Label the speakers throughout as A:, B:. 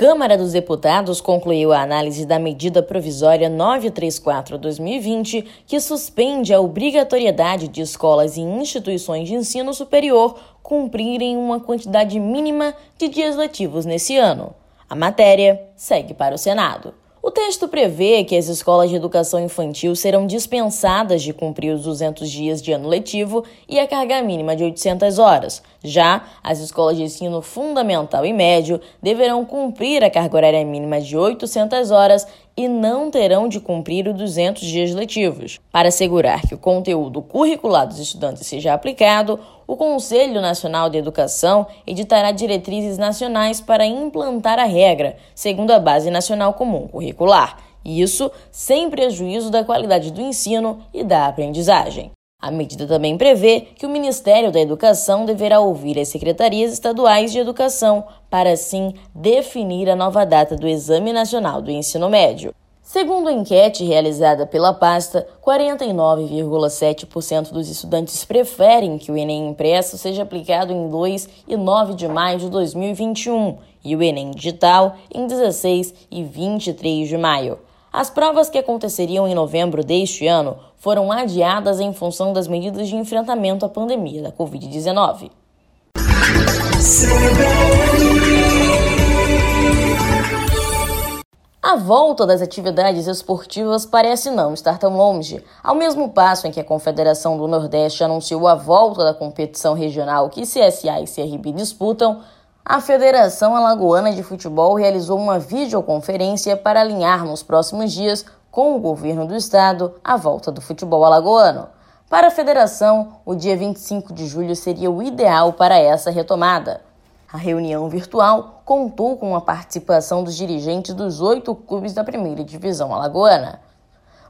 A: Câmara dos Deputados concluiu a análise da medida provisória 934-2020, que suspende a obrigatoriedade de escolas e instituições de ensino superior cumprirem uma quantidade mínima de dias letivos nesse ano. A matéria segue para o Senado. O texto prevê que as escolas de educação infantil serão dispensadas de cumprir os 200 dias de ano letivo e a carga mínima de 800 horas. Já as escolas de ensino fundamental e médio deverão cumprir a carga horária mínima de 800 horas e não terão de cumprir os 200 dias letivos. Para assegurar que o conteúdo curricular dos estudantes seja aplicado, o Conselho Nacional de Educação editará diretrizes nacionais para implantar a regra, segundo a Base Nacional Comum Curricular. Isso sem prejuízo da qualidade do ensino e da aprendizagem. A medida também prevê que o Ministério da Educação deverá ouvir as secretarias estaduais de educação para, assim, definir a nova data do Exame Nacional do Ensino Médio. Segundo a enquete realizada pela pasta, 49,7% dos estudantes preferem que o Enem impresso seja aplicado em 2 e 9 de maio de 2021 e o Enem digital em 16 e 23 de maio. As provas que aconteceriam em novembro deste ano foram adiadas em função das medidas de enfrentamento à pandemia da Covid-19. A volta das atividades esportivas parece não estar tão longe. Ao mesmo passo em que a Confederação do Nordeste anunciou a volta da competição regional que CSA e CRB disputam, a Federação Alagoana de Futebol realizou uma videoconferência para alinhar nos próximos dias com o governo do estado a volta do futebol alagoano. Para a federação, o dia 25 de julho seria o ideal para essa retomada. A reunião virtual contou com a participação dos dirigentes dos oito clubes da primeira divisão alagoana.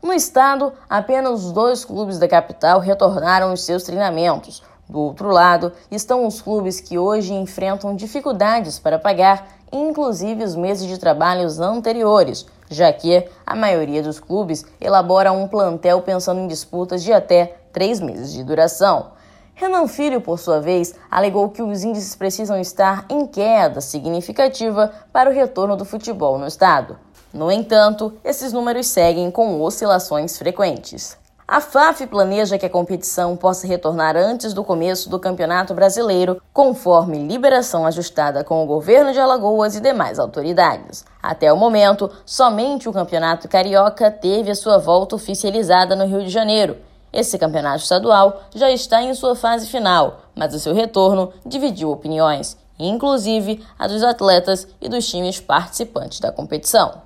A: No estado, apenas dois clubes da capital retornaram os seus treinamentos, do outro lado, estão os clubes que hoje enfrentam dificuldades para pagar, inclusive os meses de trabalhos anteriores, já que a maioria dos clubes elabora um plantel pensando em disputas de até três meses de duração. Renan Filho, por sua vez, alegou que os índices precisam estar em queda significativa para o retorno do futebol no estado. No entanto, esses números seguem com oscilações frequentes. A FAF planeja que a competição possa retornar antes do começo do Campeonato Brasileiro, conforme liberação ajustada com o governo de Alagoas e demais autoridades. Até o momento, somente o Campeonato Carioca teve a sua volta oficializada no Rio de Janeiro. Esse campeonato estadual já está em sua fase final, mas o seu retorno dividiu opiniões, inclusive a dos atletas e dos times participantes da competição.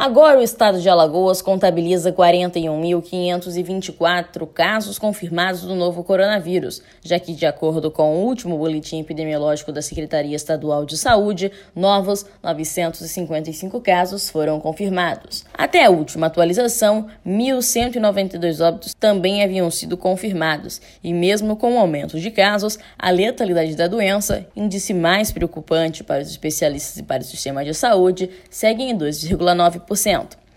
A: Agora, o estado de Alagoas contabiliza 41.524 casos confirmados do novo coronavírus, já que, de acordo com o último boletim epidemiológico da Secretaria Estadual de Saúde, novos 955 casos foram confirmados. Até a última atualização, 1.192 óbitos também haviam sido confirmados, e mesmo com o aumento de casos, a letalidade da doença, índice mais preocupante para os especialistas e para o sistema de saúde, segue em 2,9%.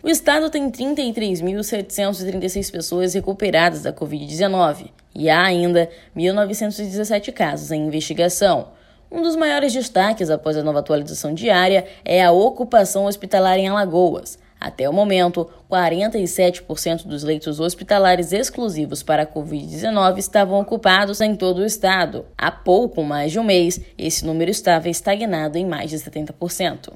A: O estado tem 33.736 pessoas recuperadas da Covid-19 e há ainda 1.917 casos em investigação. Um dos maiores destaques após a nova atualização diária é a ocupação hospitalar em Alagoas. Até o momento, 47% dos leitos hospitalares exclusivos para a Covid-19 estavam ocupados em todo o estado. Há pouco mais de um mês, esse número estava estagnado em mais de 70%.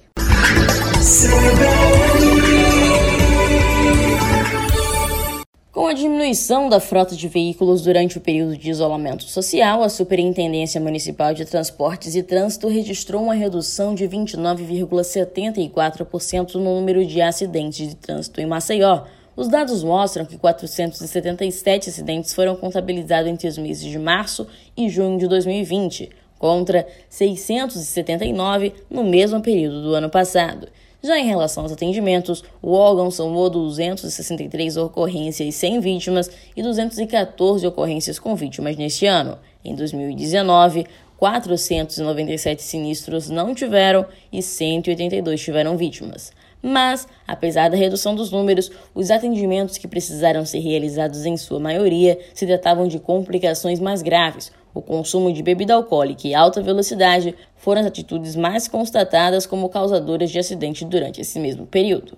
A: Com a diminuição da frota de veículos durante o período de isolamento social, a Superintendência Municipal de Transportes e Trânsito registrou uma redução de 29,74% no número de acidentes de trânsito em Maceió. Os dados mostram que 477 acidentes foram contabilizados entre os meses de março e junho de 2020, contra 679 no mesmo período do ano passado. Já em relação aos atendimentos, o órgão somou 263 ocorrências sem vítimas e 214 ocorrências com vítimas neste ano. Em 2019, 497 sinistros não tiveram e 182 tiveram vítimas. Mas, apesar da redução dos números, os atendimentos que precisaram ser realizados em sua maioria se tratavam de complicações mais graves. O consumo de bebida alcoólica e alta velocidade foram as atitudes mais constatadas como causadoras de acidente durante esse mesmo período.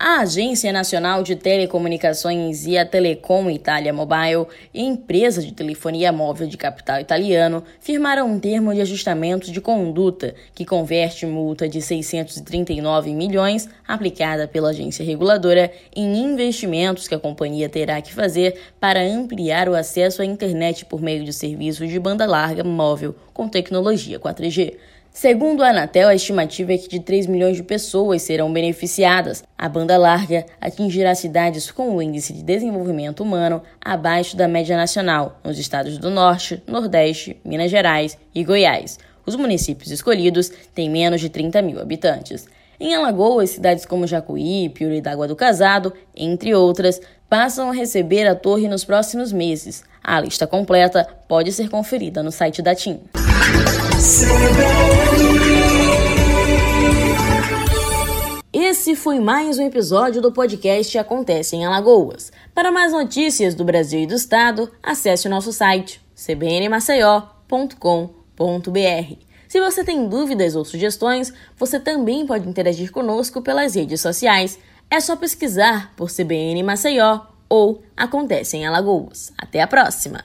A: A Agência Nacional de Telecomunicações e a Telecom Italia Mobile, empresa de telefonia móvel de capital italiano, firmaram um termo de ajustamento de conduta que converte multa de 639 milhões aplicada pela agência reguladora em investimentos que a companhia terá que fazer para ampliar o acesso à internet por meio de serviços de banda larga móvel com tecnologia 4G. Segundo a Anatel, a estimativa é que de 3 milhões de pessoas serão beneficiadas. A banda larga atingirá cidades com o índice de desenvolvimento humano abaixo da média nacional, nos estados do Norte, Nordeste, Minas Gerais e Goiás. Os municípios escolhidos têm menos de 30 mil habitantes. Em Alagoas, cidades como Jacuí, Piuri d'Água do Casado, entre outras, passam a receber a torre nos próximos meses. A lista completa pode ser conferida no site da TIM. Esse foi mais um episódio do podcast Acontece em Alagoas. Para mais notícias do Brasil e do Estado, acesse o nosso site cbnmaceió.com.br. Se você tem dúvidas ou sugestões, você também pode interagir conosco pelas redes sociais. É só pesquisar por CBN Maceió ou Acontece em Alagoas. Até a próxima!